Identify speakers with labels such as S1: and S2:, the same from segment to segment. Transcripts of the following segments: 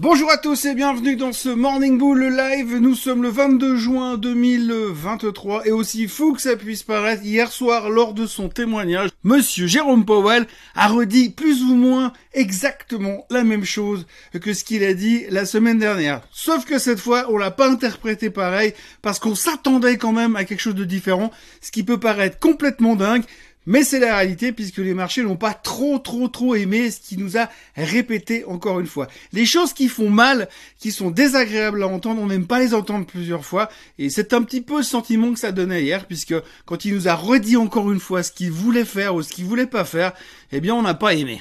S1: Bonjour à tous et bienvenue dans ce Morning Bull live. Nous sommes le 22 juin 2023 et aussi fou que ça puisse paraître, hier soir lors de son témoignage, monsieur Jérôme Powell a redit plus ou moins exactement la même chose que ce qu'il a dit la semaine dernière. Sauf que cette fois, on l'a pas interprété pareil parce qu'on s'attendait quand même à quelque chose de différent, ce qui peut paraître complètement dingue. Mais c'est la réalité puisque les marchés n'ont pas trop trop trop aimé ce qui nous a répété encore une fois. Les choses qui font mal, qui sont désagréables à entendre, on n'aime pas les entendre plusieurs fois et c'est un petit peu le sentiment que ça donnait hier puisque quand il nous a redit encore une fois ce qu'il voulait faire ou ce qu'il voulait pas faire, eh bien on n'a pas aimé.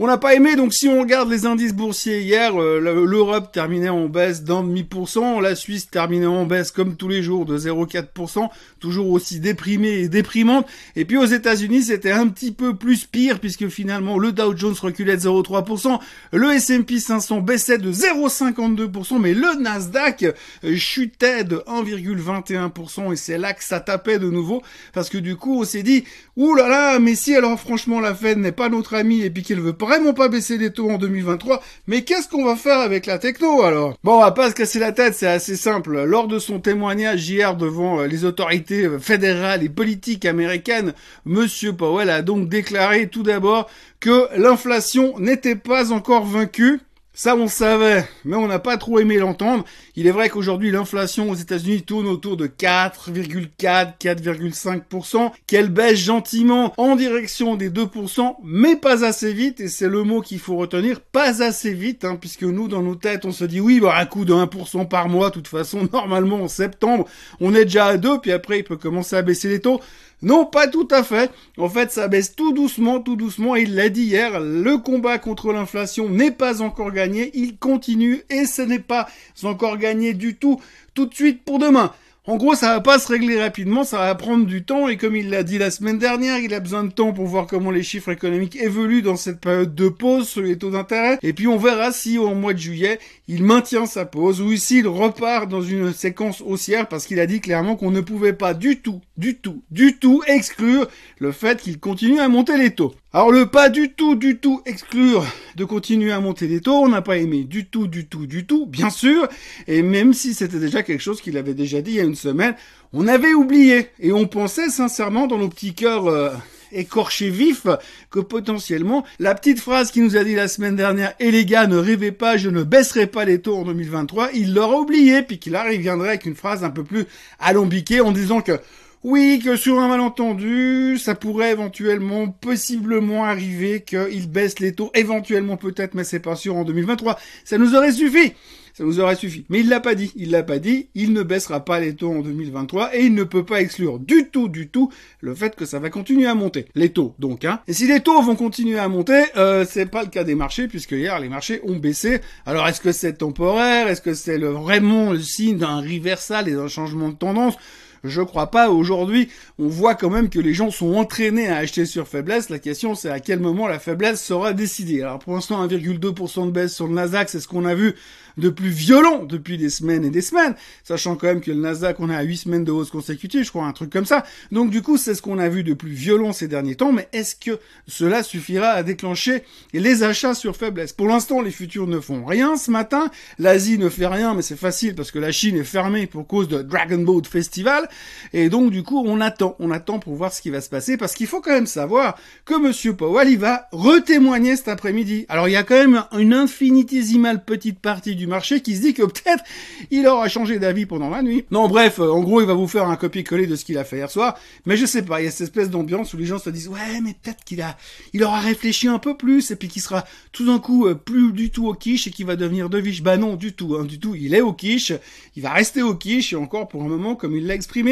S1: On n'a pas aimé, donc si on regarde les indices boursiers hier, euh, l'Europe terminait en baisse d'un demi pour cent, la Suisse terminait en baisse comme tous les jours de 0,4%, toujours aussi déprimée et déprimante. Et puis aux États-Unis, c'était un petit peu plus pire puisque finalement le Dow Jones reculait de 0,3%, le S&P 500 baissait de 0,52%, mais le Nasdaq euh, chutait de 1,21% et c'est là que ça tapait de nouveau parce que du coup on s'est dit, ouh là là, mais si alors franchement la Fed n'est pas notre ami et puis qu'elle veut pas vraiment pas baisser les taux en 2023, mais qu'est-ce qu'on va faire avec la techno alors? Bon, on va pas se casser la tête, c'est assez simple. Lors de son témoignage hier devant euh, les autorités euh, fédérales et politiques américaines, Monsieur Powell a donc déclaré tout d'abord que l'inflation n'était pas encore vaincue ça, on savait, mais on n'a pas trop aimé l'entendre. Il est vrai qu'aujourd'hui, l'inflation aux États-Unis tourne autour de 4,4, 4,5%, qu'elle baisse gentiment en direction des 2%, mais pas assez vite, et c'est le mot qu'il faut retenir, pas assez vite, hein, puisque nous, dans nos têtes, on se dit, oui, bah, un coup de 1% par mois, de toute façon, normalement, en septembre, on est déjà à 2, puis après, il peut commencer à baisser les taux. Non, pas tout à fait. En fait, ça baisse tout doucement, tout doucement. Il l'a dit hier, le combat contre l'inflation n'est pas encore gagné. Il continue et ce n'est pas encore gagné du tout tout de suite pour demain. En gros, ça va pas se régler rapidement, ça va prendre du temps et comme il l'a dit la semaine dernière, il a besoin de temps pour voir comment les chiffres économiques évoluent dans cette période de pause sur les taux d'intérêt et puis on verra si au mois de juillet, il maintient sa pause ou s'il repart dans une séquence haussière parce qu'il a dit clairement qu'on ne pouvait pas du tout, du tout, du tout exclure le fait qu'il continue à monter les taux. Alors le pas du tout, du tout exclure de continuer à monter les taux, on n'a pas aimé du tout, du tout, du tout, bien sûr, et même si c'était déjà quelque chose qu'il avait déjà dit il y a une semaine, on avait oublié, et on pensait sincèrement dans nos petits cœurs euh, écorchés vifs que potentiellement la petite phrase qu'il nous a dit la semaine dernière, et les gars ne rêvez pas, je ne baisserai pas les taux en 2023, il l'aura oublié, puis qu'il reviendrait avec une phrase un peu plus alambiquée en disant que oui, que sur un malentendu, ça pourrait éventuellement, possiblement arriver qu'il baisse les taux, éventuellement peut-être, mais c'est pas sûr en 2023. Ça nous aurait suffi. Ça nous aurait suffi. Mais il l'a pas dit. Il l'a pas dit. Il ne baissera pas les taux en 2023 et il ne peut pas exclure du tout, du tout le fait que ça va continuer à monter. Les taux, donc, hein. Et si les taux vont continuer à monter, euh, c'est pas le cas des marchés puisque hier les marchés ont baissé. Alors est-ce que c'est temporaire? Est-ce que c'est le, vraiment le signe d'un reversal et d'un changement de tendance? Je crois pas. Aujourd'hui, on voit quand même que les gens sont entraînés à acheter sur faiblesse. La question, c'est à quel moment la faiblesse sera décidée. Alors, pour l'instant, 1,2% de baisse sur le Nasdaq, c'est ce qu'on a vu de plus violent depuis des semaines et des semaines, sachant quand même que le Nasdaq, on a 8 semaines de hausse consécutive, je crois, un truc comme ça. Donc, du coup, c'est ce qu'on a vu de plus violent ces derniers temps, mais est-ce que cela suffira à déclencher les achats sur faiblesse? Pour l'instant, les futurs ne font rien ce matin. L'Asie ne fait rien, mais c'est facile parce que la Chine est fermée pour cause de Dragon Boat Festival. Et donc, du coup, on attend, on attend pour voir ce qui va se passer, parce qu'il faut quand même savoir que Monsieur Powell, il va retémoigner cet après-midi. Alors, il y a quand même une infinitésimale petite partie du marché qui se dit que peut-être il aura changé d'avis pendant la nuit. Non, bref, euh, en gros, il va vous faire un copier-coller de ce qu'il a fait hier soir. Mais je sais pas, il y a cette espèce d'ambiance où les gens se disent, ouais, mais peut-être qu'il a, il aura réfléchi un peu plus, et puis qu'il sera tout d'un coup euh, plus du tout au quiche et qu'il va devenir de viche. Bah non, du tout, hein, du tout. Il est au quiche, il va rester au quiche, et encore pour un moment, comme il l'a exprimé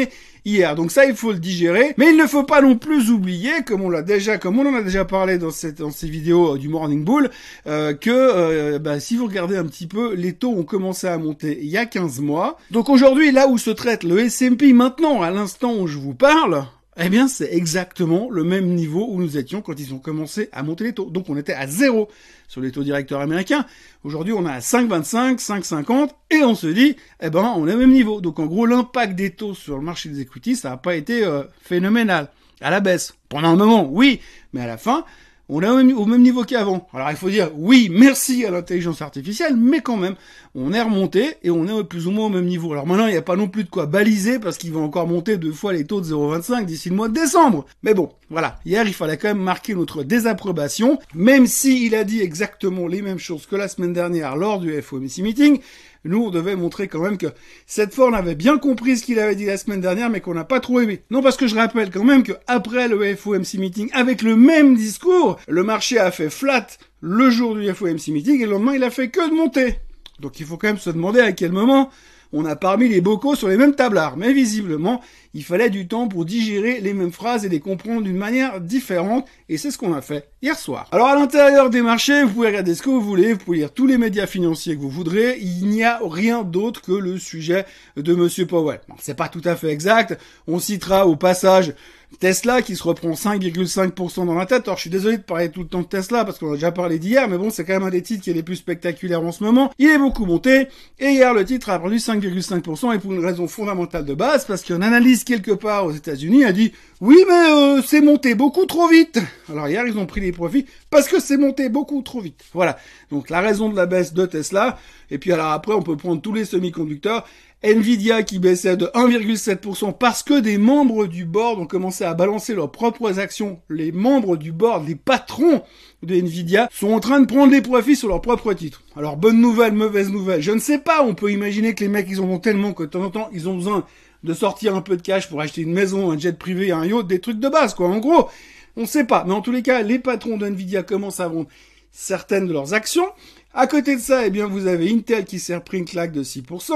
S1: hier. Donc ça, il faut le digérer. Mais il ne faut pas non plus oublier, comme on l'a déjà, comme on en a déjà parlé dans, cette, dans ces vidéos euh, du Morning Bull, euh, que euh, bah, si vous regardez un petit peu, les taux ont commencé à monter il y a 15 mois. Donc aujourd'hui, là où se traite le S&P maintenant, à l'instant où je vous parle, eh bien, c'est exactement le même niveau où nous étions quand ils ont commencé à monter les taux. Donc, on était à zéro sur les taux directeurs américains. Aujourd'hui, on est à 5,25, 5,50, et on se dit, eh ben, on est au même niveau. Donc, en gros, l'impact des taux sur le marché des equities, ça n'a pas été euh, phénoménal. à la baisse. Pendant un moment, oui, mais à la fin, on est au même, niveau qu'avant. Alors il faut dire oui, merci à l'intelligence artificielle, mais quand même, on est remonté et on est plus ou moins au même niveau. Alors maintenant, il n'y a pas non plus de quoi baliser parce qu'il va encore monter deux fois les taux de 0,25 d'ici le mois de décembre. Mais bon, voilà. Hier, il fallait quand même marquer notre désapprobation, même s'il a dit exactement les mêmes choses que la semaine dernière lors du FOMC meeting nous, on devait montrer quand même que cette on avait bien compris ce qu'il avait dit la semaine dernière, mais qu'on n'a pas trop aimé. Non, parce que je rappelle quand même que après le FOMC meeting, avec le même discours, le marché a fait flat le jour du FOMC meeting et le lendemain, il a fait que de monter. Donc il faut quand même se demander à quel moment on a parmi les bocaux sur les mêmes tablards. Mais visiblement, il fallait du temps pour digérer les mêmes phrases et les comprendre d'une manière différente, et c'est ce qu'on a fait hier soir. Alors à l'intérieur des marchés, vous pouvez regarder ce que vous voulez, vous pouvez lire tous les médias financiers que vous voudrez, il n'y a rien d'autre que le sujet de Monsieur Powell. Bon, c'est pas tout à fait exact, on citera au passage Tesla qui se reprend 5,5% dans la tête. Alors je suis désolé de parler tout le temps de Tesla parce qu'on a déjà parlé d'hier, mais bon, c'est quand même un des titres qui est les plus spectaculaires en ce moment. Il est beaucoup monté et hier le titre a perdu 5,5% et pour une raison fondamentale de base parce qu'un analyste quelque part aux États-Unis a dit oui mais euh, c'est monté beaucoup trop vite. Alors hier ils ont pris les profits parce que c'est monté beaucoup trop vite. Voilà. Donc la raison de la baisse de Tesla et puis alors après on peut prendre tous les semi-conducteurs Nvidia qui baissait de 1,7% parce que des membres du board ont commencé à balancer leurs propres actions. Les membres du board, les patrons de Nvidia, sont en train de prendre les profits sur leurs propres titres. Alors bonne nouvelle, mauvaise nouvelle, je ne sais pas, on peut imaginer que les mecs ils en ont tellement que de temps en temps ils ont besoin de sortir un peu de cash pour acheter une maison, un jet privé, un yacht, des trucs de base quoi. En gros, on sait pas, mais en tous les cas, les patrons d'Nvidia commencent à vendre certaines de leurs actions. À côté de ça, eh bien, vous avez Intel qui s'est repris une claque de 6%,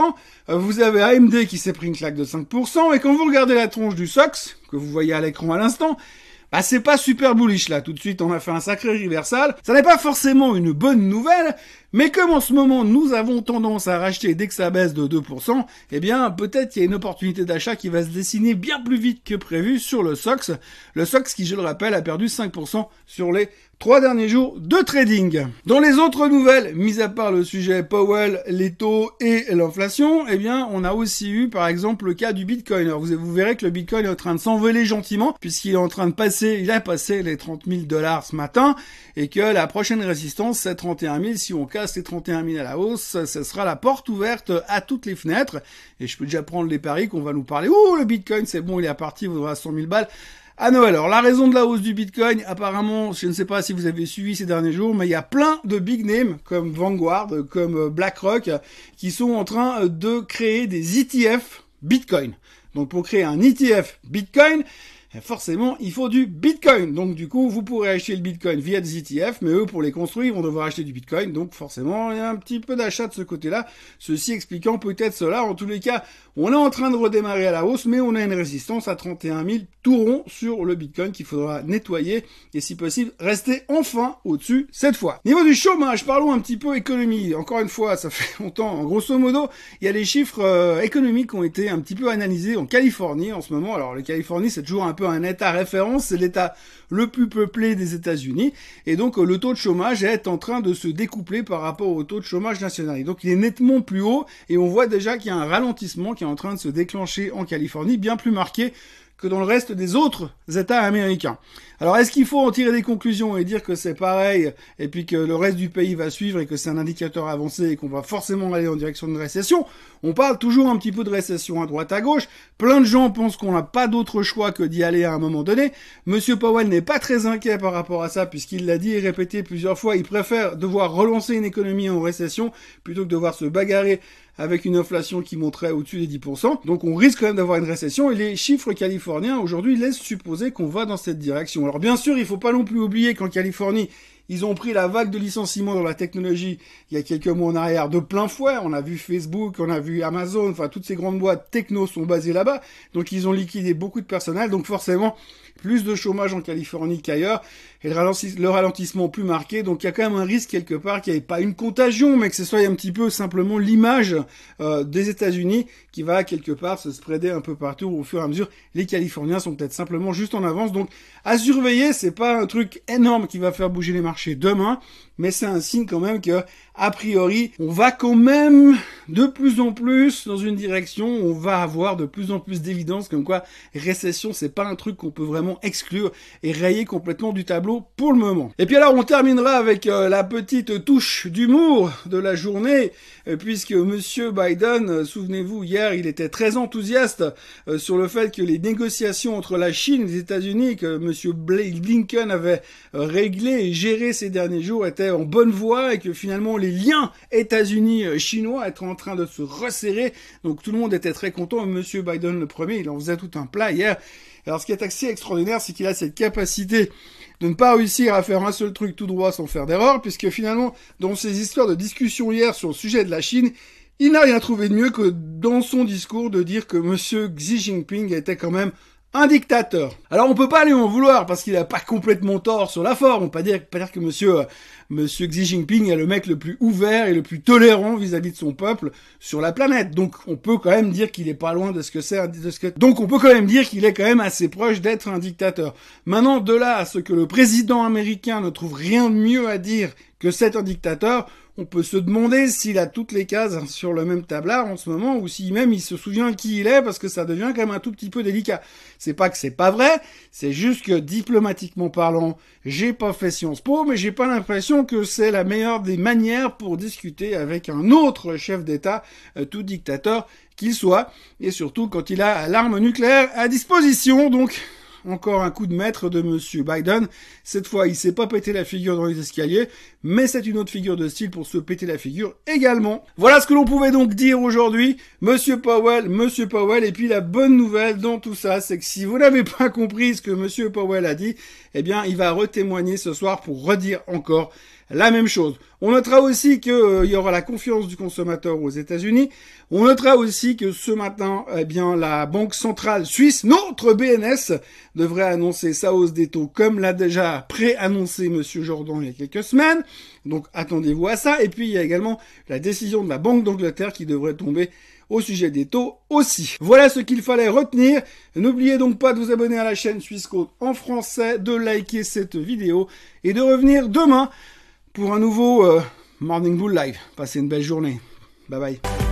S1: euh, vous avez AMD qui s'est pris une claque de 5%, et quand vous regardez la tronche du SOX, que vous voyez à l'écran à l'instant, bah c'est pas super bullish là, tout de suite on a fait un sacré reversal. Ça n'est pas forcément une bonne nouvelle, mais comme en ce moment nous avons tendance à racheter dès que ça baisse de 2%, eh bien peut-être il y a une opportunité d'achat qui va se dessiner bien plus vite que prévu sur le SOX. Le SOX qui je le rappelle a perdu 5% sur les Trois derniers jours de trading. Dans les autres nouvelles, mis à part le sujet Powell, les taux et l'inflation, eh bien, on a aussi eu, par exemple, le cas du Bitcoin. Alors, vous, verrez que le Bitcoin est en train de s'envoler gentiment, puisqu'il est en train de passer, il a passé les 30 000 dollars ce matin, et que la prochaine résistance, c'est 31 000. Si on casse les 31 000 à la hausse, ce sera la porte ouverte à toutes les fenêtres. Et je peux déjà prendre les paris qu'on va nous parler. Ouh, le Bitcoin, c'est bon, il est parti, il vaudra 100 000 balles à Noël. Alors la raison de la hausse du Bitcoin, apparemment, je ne sais pas si vous avez suivi ces derniers jours, mais il y a plein de big names comme Vanguard, comme euh, BlackRock, qui sont en train euh, de créer des ETF Bitcoin. Donc pour créer un ETF Bitcoin, forcément, il faut du Bitcoin. Donc, du coup, vous pourrez acheter le Bitcoin via des ETF, mais eux, pour les construire, ils vont devoir acheter du Bitcoin. Donc, forcément, il y a un petit peu d'achat de ce côté-là. Ceci expliquant peut-être cela. En tous les cas, on est en train de redémarrer à la hausse, mais on a une résistance à 31 000 tout rond sur le Bitcoin qu'il faudra nettoyer et, si possible, rester enfin au-dessus cette fois. Niveau du chômage, parlons un petit peu économie. Encore une fois, ça fait longtemps. En grosso modo, il y a les chiffres euh, économiques qui ont été un petit peu analysés en Californie en ce moment. Alors, la Californie, c'est toujours un un état référence, c'est l'état le plus peuplé des États-Unis, et donc euh, le taux de chômage est en train de se découpler par rapport au taux de chômage national. Et donc il est nettement plus haut, et on voit déjà qu'il y a un ralentissement qui est en train de se déclencher en Californie, bien plus marqué que dans le reste des autres États américains. Alors est-ce qu'il faut en tirer des conclusions et dire que c'est pareil et puis que le reste du pays va suivre et que c'est un indicateur avancé et qu'on va forcément aller en direction de récession? On parle toujours un petit peu de récession à droite à gauche. Plein de gens pensent qu'on n'a pas d'autre choix que d'y aller à un moment donné. Monsieur Powell n'est pas très inquiet par rapport à ça puisqu'il l'a dit et répété plusieurs fois. Il préfère devoir relancer une économie en récession plutôt que devoir se bagarrer avec une inflation qui monterait au-dessus des 10%. Donc on risque quand même d'avoir une récession et les chiffres californiens aujourd'hui laissent supposer qu'on va dans cette direction. Alors bien sûr, il faut pas non plus oublier qu'en Californie, ils ont pris la vague de licenciements dans la technologie il y a quelques mois en arrière de plein fouet. On a vu Facebook, on a vu Amazon, enfin toutes ces grandes boîtes techno sont basées là-bas. Donc ils ont liquidé beaucoup de personnel. Donc forcément, plus de chômage en Californie qu'ailleurs, et le, ralentissement plus marqué, donc il y a quand même un risque quelque part qu'il n'y ait pas une contagion, mais que ce soit un petit peu simplement l'image euh, des États-Unis qui va quelque part se spreader un peu partout au fur et à mesure. Les Californiens sont peut-être simplement juste en avance, donc à surveiller, c'est pas un truc énorme qui va faire bouger les marchés demain, mais c'est un signe quand même que, a priori, on va quand même de plus en plus dans une direction on va avoir de plus en plus d'évidence comme quoi récession, c'est pas un truc qu'on peut vraiment exclure et rayer complètement du tableau pour le moment. Et puis alors, on terminera avec euh, la petite touche d'humour de la journée, euh, puisque monsieur Biden, euh, souvenez-vous, hier, il était très enthousiaste sur le fait que les négociations entre la Chine et les États-Unis que monsieur Blinken avait réglé et géré ces derniers jours étaient en bonne voie et que finalement les liens États-Unis-Chinois étaient en train de se resserrer. Donc tout le monde était très content. Monsieur Biden le premier, il en faisait tout un plat hier. Alors ce qui est assez extraordinaire, c'est qu'il a cette capacité de ne pas réussir à faire un seul truc tout droit sans faire d'erreur, puisque finalement, dans ces histoires de discussion hier sur le sujet de la Chine, il n'a rien trouvé de mieux que dans son discours de dire que monsieur Xi Jinping était quand même un dictateur. Alors on peut pas lui en vouloir parce qu'il a pas complètement tort sur la forme. On peut pas dire, que monsieur, euh, monsieur Xi Jinping est le mec le plus ouvert et le plus tolérant vis-à-vis de son peuple sur la planète. Donc on peut quand même dire qu'il est pas loin de ce que c'est, ce que... donc on peut quand même dire qu'il est quand même assez proche d'être un dictateur. Maintenant, de là à ce que le président américain ne trouve rien de mieux à dire que c'est un dictateur, on peut se demander s'il a toutes les cases sur le même tablard en ce moment, ou si même il se souvient qui il est, parce que ça devient quand même un tout petit peu délicat. C'est pas que c'est pas vrai, c'est juste que diplomatiquement parlant, j'ai pas fait Sciences Po, mais j'ai pas l'impression que c'est la meilleure des manières pour discuter avec un autre chef d'État, euh, tout dictateur qu'il soit, et surtout quand il a l'arme nucléaire à disposition, donc encore un coup de maître de Monsieur Biden. Cette fois, il s'est pas pété la figure dans les escaliers, mais c'est une autre figure de style pour se péter la figure également. Voilà ce que l'on pouvait donc dire aujourd'hui. Monsieur Powell, Monsieur Powell, et puis la bonne nouvelle dans tout ça, c'est que si vous n'avez pas compris ce que Monsieur Powell a dit, eh bien, il va retémoigner ce soir pour redire encore la même chose. On notera aussi qu'il euh, y aura la confiance du consommateur aux États-Unis. On notera aussi que ce matin, eh bien, la Banque centrale suisse, notre BNS, devrait annoncer sa hausse des taux comme l'a déjà pré-annoncé Monsieur Jordan il y a quelques semaines. Donc attendez-vous à ça. Et puis il y a également la décision de la Banque d'Angleterre qui devrait tomber au sujet des taux aussi. Voilà ce qu'il fallait retenir. N'oubliez donc pas de vous abonner à la chaîne Suisse en français, de liker cette vidéo et de revenir demain pour un nouveau euh, Morning Bull Live. Passez une belle journée. Bye bye.